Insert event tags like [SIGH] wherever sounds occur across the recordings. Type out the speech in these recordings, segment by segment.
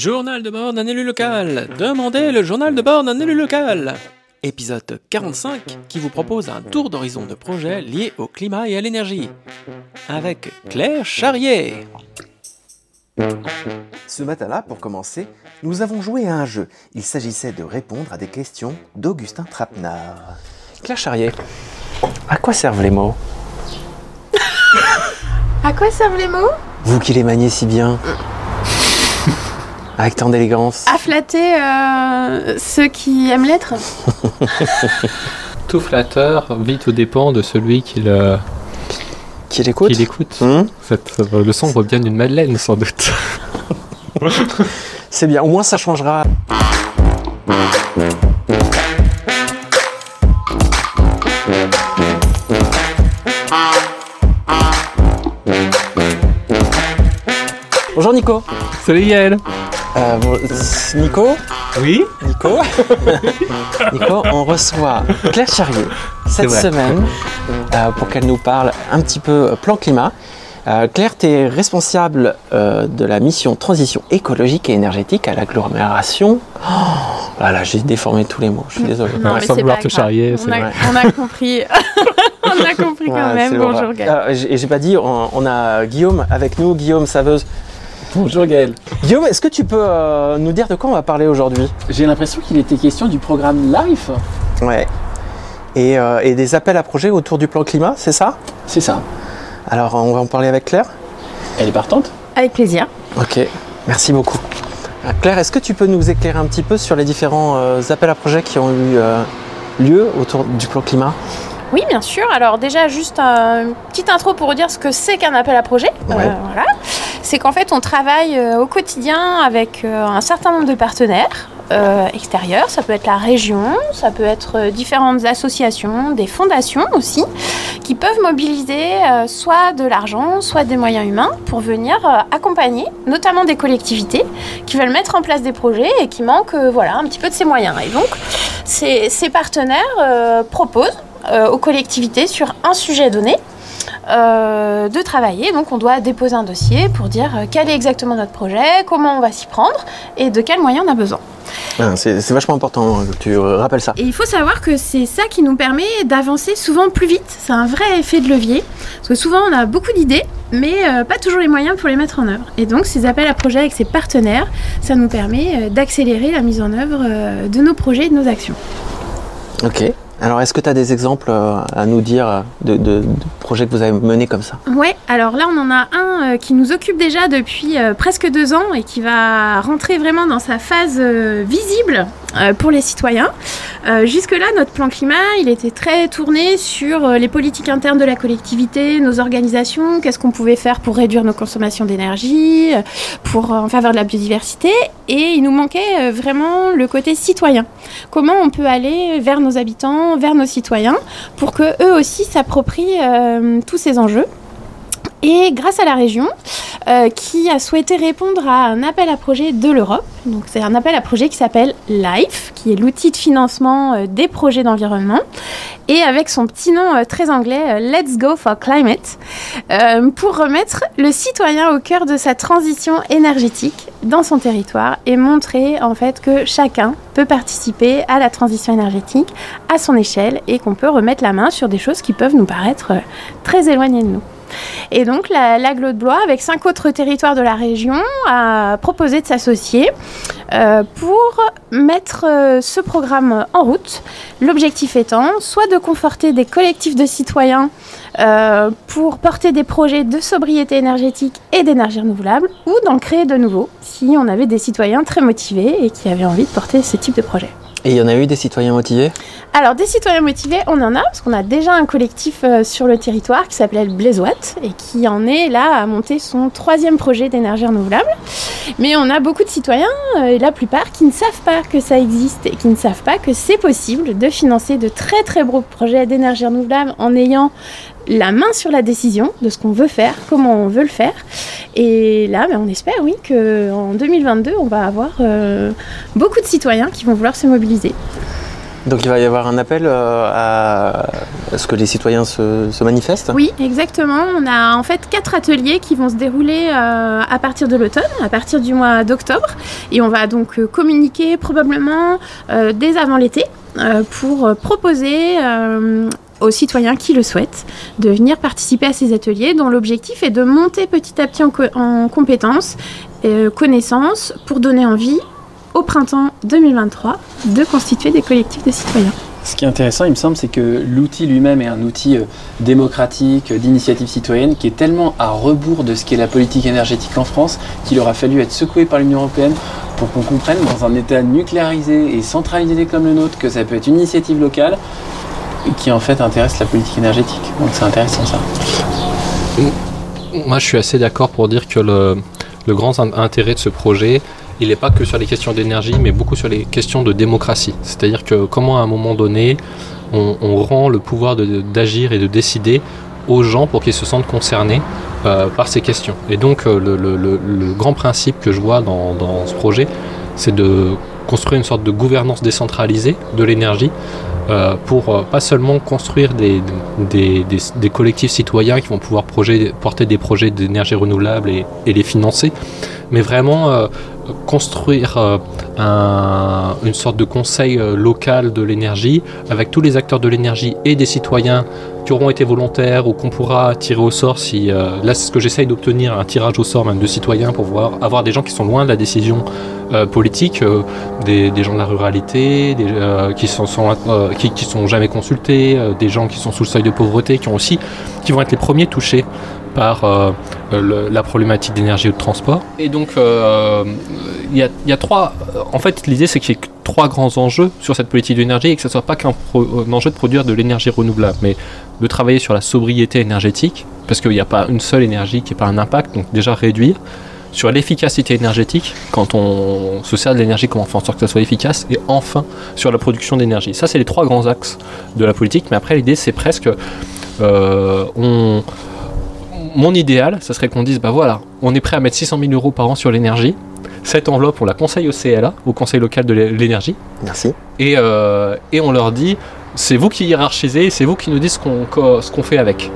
Journal de bord d'un élu local. Demandez le journal de bord d'un élu local. Épisode 45 qui vous propose un tour d'horizon de projets liés au climat et à l'énergie. Avec Claire Charrier. Ce matin-là, pour commencer, nous avons joué à un jeu. Il s'agissait de répondre à des questions d'Augustin Trapenard. Claire Charrier, à quoi servent les mots? À quoi servent les mots? Vous qui les maniez si bien. Avec tant d'élégance. À flatter euh, ceux qui aiment l'être [LAUGHS] Tout flatteur vit tout dépend de celui qui le- Qui l'écoute qui l'écoute. Hum Cette- le son vient d'une madeleine sans doute. C'est bien, au moins ça changera. Bonjour Nico. Salut Yael Euh, bon, Nico Oui Nico [LAUGHS] Nico, on reçoit Claire Charrier cette semaine euh, pour qu'elle nous parle un petit peu euh, plan climat. Euh, Claire, tu es responsable euh, de la mission transition écologique et énergétique à l'agglomération. Oh, là là, j'ai déformé tous les mots, je suis désolé. Non, Ouais, sans c'est vouloir pas te charrier, On c'est a, vrai. on a compris. [LAUGHS] on a compris quand Ouais, même. Bonjour. Gaël. Euh, j'ai j'ai pas dit, on, on a Guillaume avec nous, Guillaume Saveuse. Bonjour Gaël. Guillaume, est-ce que tu peux euh, nous dire de quoi on va parler aujourd'hui? J'ai l'impression qu'il était question du programme LIFE. Ouais. Et, euh, et des appels à projets autour du plan climat, c'est ça? C'est ça. Alors, on va en parler avec Claire? Elle est partante? Avec plaisir. Ok, merci beaucoup. Euh, Claire, est-ce que tu peux nous éclairer un petit peu sur les différents euh, appels à projets qui ont eu euh, lieu autour du plan climat? Oui, bien sûr. Alors déjà, juste une petite intro pour vous dire ce que c'est qu'un appel à projet. Euh, Ouais. voilà. C'est qu'en fait, on travaille euh, au quotidien avec euh, un certain nombre de partenaires. euh, extérieurs, ça peut être la région, ça peut être différentes associations, des fondations aussi, qui peuvent mobiliser soit de l'argent, soit des moyens humains pour venir accompagner, notamment des collectivités qui veulent mettre en place des projets et qui manquent voilà, un petit peu de ces moyens. Et donc, ces, partenaires proposent aux collectivités sur un sujet donné euh, de travailler. Donc on doit déposer un dossier pour dire euh, quel est exactement notre projet, comment on va s'y prendre et de quels moyens on a besoin. Ah, C'est c'est vachement important que tu euh, rappelles ça. Et il faut savoir que c'est ça qui nous permet d'avancer souvent plus vite. C'est un vrai effet de levier. Parce que souvent on a beaucoup d'idées, mais euh, pas toujours les moyens pour les mettre en œuvre. Et donc ces appels à projets avec ces partenaires, ça nous permet d'accélérer la mise en œuvre de nos projets et de nos actions. Ok. Alors, est-ce que tu as des exemples euh, à nous dire euh, de, projets que vous avez menés comme ça? Ouais, alors là on en a un euh, qui nous occupe déjà depuis presque deux ans et qui va rentrer vraiment dans sa phase visible pour les citoyens. Euh, Jusque-là, notre plan climat, il était très tourné sur euh, les politiques internes de la collectivité, nos organisations, qu'est-ce qu'on pouvait faire pour réduire nos consommations d'énergie, euh, pour euh, en faveur de la biodiversité, et il nous manquait euh, vraiment le côté citoyen. Comment on peut aller vers nos habitants, vers nos citoyens, pour que eux aussi s'approprient euh, tous ces enjeux. Et grâce à la région, euh, qui a souhaité répondre à un appel à projet de l'Europe, donc c'est un appel à projet qui s'appelle LIFE, qui est l'outil de financement euh, des projets d'environnement, et avec son petit nom euh, très anglais, Let's Go for Climate, pour remettre le citoyen au cœur de sa transition énergétique dans son territoire et montrer en fait que chacun peut participer à la transition énergétique à son échelle et qu'on peut remettre la main sur des choses qui peuvent nous paraître très éloignées de nous. Et donc la, l'Aglo de Blois, avec cinq autres territoires de la région, a proposé de s'associer euh, pour mettre euh, ce programme en route. L'objectif étant soit de conforter des collectifs de citoyens euh, pour porter des projets de sobriété énergétique et d'énergie renouvelable, ou d'en créer de nouveaux si on avait des citoyens très motivés et qui avaient envie de porter ce type de projet. Et il y en a eu des citoyens motivés? Alors, des citoyens motivés, on en a, parce qu'on a déjà un collectif euh, sur le territoire qui s'appelait le Blaisoat et qui en est là à monter son troisième projet d'énergie renouvelable. Mais on a beaucoup de citoyens, euh, et la plupart, qui ne savent pas que ça existe et qui ne savent pas que c'est possible de financer de très très gros projets d'énergie renouvelable en ayant la main sur la décision de ce qu'on veut faire, comment on veut le faire. Et là, ben, on espère, oui, qu'en 2022, on va avoir euh, beaucoup de citoyens qui vont vouloir se mobiliser. Donc il va y avoir un appel euh, à à ce que les citoyens se, se manifestent? Oui, exactement. On a en fait quatre ateliers qui vont se dérouler euh, à partir de l'automne, à partir du mois d'octobre. Et on va donc communiquer probablement euh, dès avant l'été euh, pour proposer aux citoyens qui le souhaitent de venir participer à ces ateliers dont l'objectif est de monter petit à petit en, co- en compétences, euh, connaissances pour donner envie au printemps 2023 de constituer des collectifs de citoyens. Ce qui est intéressant, il me semble, c'est que l'outil lui-même est un outil euh, démocratique, euh, d'initiative citoyenne, qui est tellement à rebours de ce qu'est la politique énergétique en France, qu'il aura fallu être secoué par l'Union Européenne pour qu'on comprenne dans un État nucléarisé et centralisé comme le nôtre que ça peut être une initiative locale qui en fait intéresse la politique énergétique. Donc c'est intéressant ça. Moi, je suis assez d'accord pour dire que le, le grand in- intérêt de ce projet, il n'est pas que sur les questions d'énergie, mais beaucoup sur les questions de démocratie. C'est-à-dire que comment à un moment donné, on, rend le pouvoir d'agir et de décider aux gens pour qu'ils se sentent concernés euh, par ces questions. Et donc, euh, le- le- le grand principe que je vois dans, dans ce projet, c'est de construire une sorte de gouvernance décentralisée de l'énergie euh, pour euh, pas seulement construire des, collectifs citoyens qui vont pouvoir porter des projets d'énergie renouvelable et, et les financer, mais vraiment euh, construire euh, un- une sorte de conseil euh, local de l'énergie avec tous les acteurs de l'énergie et des citoyens qui auront été volontaires ou qu'on pourra tirer au sort si euh, là c'est ce que j'essaye d'obtenir un tirage au sort même de citoyens pour voir avoir des gens qui sont loin de la décision politique des, gens de la ruralité des, qui sont, sont, qui, sont jamais consultés des gens qui sont sous le seuil de pauvreté qui ont aussi qui vont être les premiers touchés par euh, la problématique d'énergie ou de transport et donc euh, il y, a, trois en fait l'idée c'est qu'il y ait trois grands enjeux sur cette politique de l'énergie et que ce soit pas qu'un enjeu de produire de l'énergie renouvelable mais de travailler sur la sobriété énergétique parce qu'il n'y a pas une seule énergie qui n'a pas un impact donc déjà réduire sur l'efficacité énergétique, quand on se sert de l'énergie, comment fait en sorte que ça soit efficace, et enfin sur la production d'énergie. Ça, c'est les trois grands axes de la politique, mais après, l'idée, c'est presque. euh. Mon idéal, ça serait qu'on dise bah voilà, on est prêt à mettre 600 000 euros par an sur l'énergie. Cette enveloppe, on la conseille au CLA, au Conseil local de l'énergie, Merci. et, euh, et on leur dit c'est vous qui hiérarchisez, c'est vous qui nous dites ce qu'on co- ce qu'on fait avec.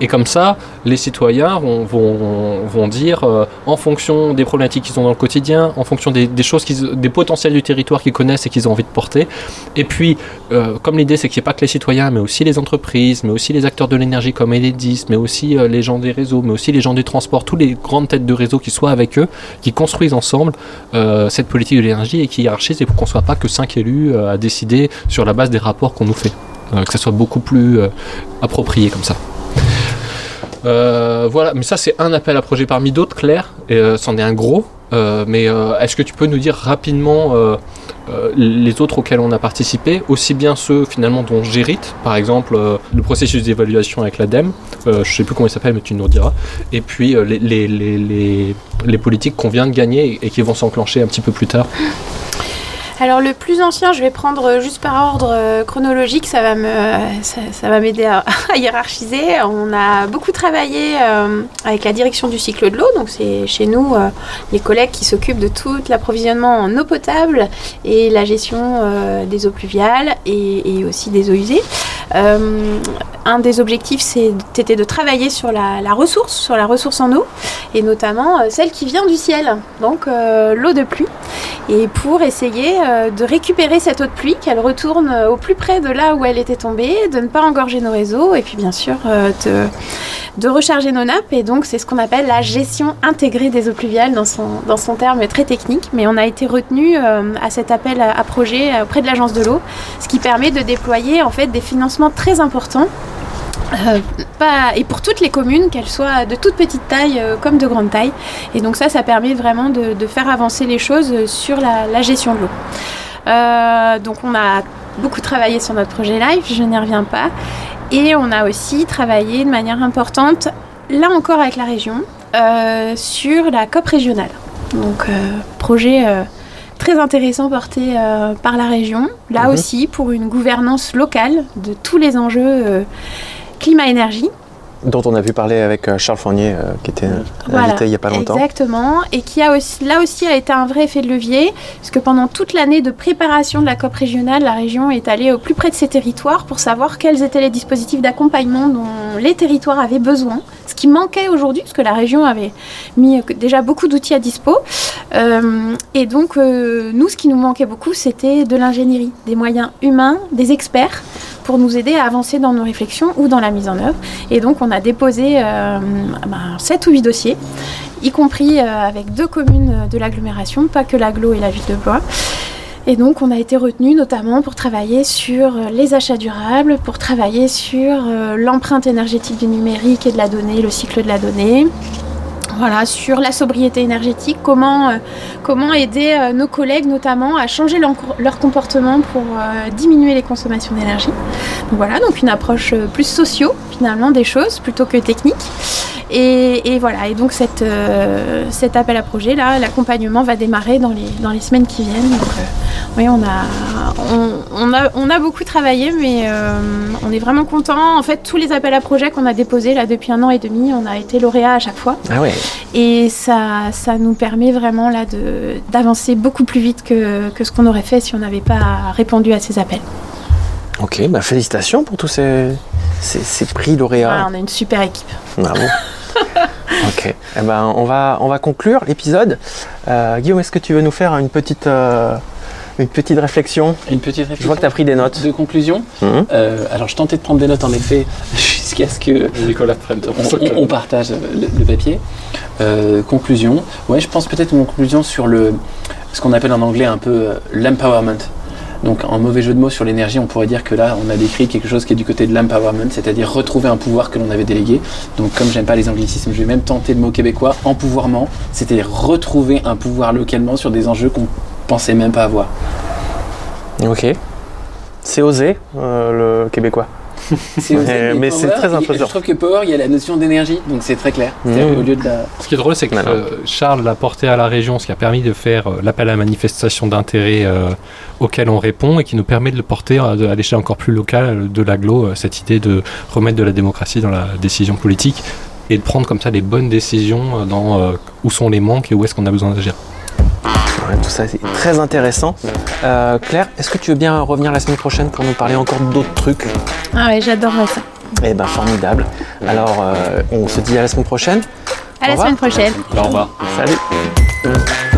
Et comme ça, les citoyens vont, dire, euh, en fonction des problématiques qu'ils ont dans le quotidien, en fonction des, choses, des potentiels du territoire qu'ils connaissent et qu'ils ont envie de porter. Et puis, euh, comme l'idée, c'est qu'il n'y ait pas que les citoyens, mais aussi les entreprises, mais aussi les acteurs de l'énergie comme Enedis, mais aussi euh, les gens des réseaux, mais aussi les gens du transport, tous les grandes têtes de réseau qui soient avec eux, qui construisent ensemble cette politique de l'énergie et qui hiérarchisent et pour qu'on ne soit pas que cinq élus à décider sur la base des rapports qu'on nous fait. Que ça soit beaucoup plus approprié comme ça. Euh, voilà, mais ça c'est un appel à projet parmi d'autres, Claire, et euh, c'en est un gros. Euh, mais est-ce que tu peux nous dire rapidement les autres auxquels on a participé, aussi bien ceux finalement dont j'hérite, par exemple le processus d'évaluation avec l'ADEME, je sais plus comment il s'appelle mais tu nous le diras, et puis les politiques qu'on vient de gagner et qui vont s'enclencher un petit peu plus tard. Alors le plus ancien, je vais prendre euh, juste par ordre euh, chronologique, ça va me, ça, ça va m'aider [LAUGHS] à, hiérarchiser. On a beaucoup travaillé euh, avec la direction du cycle de l'eau, donc c'est chez nous euh, les collègues qui s'occupent de tout l'approvisionnement en eau potable et la gestion euh, des eaux pluviales et aussi des eaux usées. Euh, un des objectifs, c'était de travailler sur la, ressource, sur la ressource en eau, et notamment euh, celle qui vient du ciel, donc euh, l'eau de pluie et pour essayer de récupérer cette eau de pluie, qu'elle retourne au plus près de là où elle était tombée, de ne pas engorger nos réseaux et puis bien sûr de, de recharger nos nappes. Et donc c'est ce qu'on appelle la gestion intégrée des eaux pluviales dans son, dans son terme très technique. Mais on a été retenu à cet appel à, projet auprès de l'agence de l'eau, ce qui permet de déployer en fait des financements très importants euh, pas, et pour toutes les communes, qu'elles soient de toute petite taille euh, comme de grande taille. Et donc ça, ça permet vraiment de, faire avancer les choses sur la, gestion de l'eau. Euh, donc on a beaucoup travaillé sur notre projet live, je n'y reviens pas. Et on a aussi travaillé de manière importante, là encore avec la région, sur la COP régionale. Donc projet très intéressant porté euh, par la région, là Mhm. aussi pour une gouvernance locale de tous les enjeux euh, climat-énergie. Dont on a vu parler avec euh, Charles Fournier, euh, qui était euh, Voilà, invité il n'y a pas longtemps. Exactement, et qui a aussi, là aussi a été un vrai effet de levier, puisque pendant toute l'année de préparation de la COP régionale, la région est allée au plus près de ses territoires pour savoir quels étaient les dispositifs d'accompagnement dont les territoires avaient besoin, ce qui manquait aujourd'hui, parce que la région avait mis déjà beaucoup d'outils à dispo. Euh, et donc, euh, nous, ce qui nous manquait beaucoup, c'était de l'ingénierie, des moyens humains, des experts pour nous aider à avancer dans nos réflexions ou dans la mise en œuvre. Et donc, on a déposé euh, ben, 7 ou 8 dossiers, y compris euh, avec deux communes de l'agglomération, pas que l'aglo et la ville de Blois. Et donc, on a été retenu notamment pour travailler sur euh, les achats durables, pour travailler sur l'empreinte énergétique du numérique et de la donnée, le cycle de la donnée. Voilà, sur la sobriété énergétique, comment, euh, comment aider euh, nos collègues notamment à changer leur, comportement pour euh, diminuer les consommations d'énergie. Voilà, donc une approche plus socio finalement des choses plutôt que technique. Et, et voilà, et donc cette, euh, cet appel à projet là, l'accompagnement va démarrer dans les, dans les semaines qui viennent. Donc euh, oui, on a, on, on a, on a beaucoup travaillé, mais euh, on est vraiment content. En fait, tous les appels à projets qu'on a déposés là depuis un an et demi, on a été lauréat à chaque fois. Ah ouais. Et ça, ça nous permet vraiment là de- d'avancer beaucoup plus vite que, que ce qu'on aurait fait si on n'avait pas répondu à ces appels. Ok, bah félicitations pour tous ces, ces, ces prix lauréats. on a une super équipe. Bravo. [LAUGHS] ok, eh ben, on, va, on va conclure l'épisode. Euh, Guillaume, est-ce que tu veux nous faire une petite, euh, une petite réflexion? Une petite réflexion. Je vois que tu as pris des notes. De conclusion, Mhm. Euh, alors je tentais de prendre des notes en effet [LAUGHS] jusqu'à ce que Nicolas prenne on, on- on partage le, le papier. Euh, conclusion, ouais, je pense peut-être une conclusion sur le ce qu'on appelle en anglais un peu euh, l'empowerment. Donc en mauvais jeu de mots sur l'énergie, on pourrait dire que là, on a décrit quelque chose qui est du côté de l'empowerment, c'est-à-dire retrouver un pouvoir que l'on avait délégué. Donc comme j'aime pas les anglicismes, je vais même tenter le mot québécois, empouvoirment, c'est-à-dire retrouver un pouvoir localement sur des enjeux qu'on pensait même pas avoir. Ok. C'est osé, euh, le québécois? [LAUGHS] Mais- c'est très impressionnant. Je trouve que Power, il y a la notion d'énergie, donc c'est très clair. Mmh. Au lieu de la. Ce qui est drôle, c'est que Voilà. euh, Charles l'a porté à la région, ce qui a permis de faire euh, l'appel à manifestation d'intérêt euh, auquel on répond et qui nous permet de le porter à, à l'échelle encore plus locale de l'aglo, euh, cette idée de remettre de la démocratie dans la décision politique et de prendre comme ça les bonnes décisions dans euh, où sont les manques et où est-ce qu'on a besoin d'agir. Tout ça, c'est très intéressant. Euh, Claire, est-ce que tu veux bien revenir la semaine prochaine pour nous parler encore d'autres trucs? Ah ouais, j'adorerais ça. Eh ben, formidable. Alors, euh, on se dit à la semaine prochaine. À la revoir. semaine prochaine. Au revoir. Salut.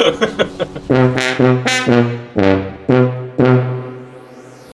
Thank [LAUGHS] you.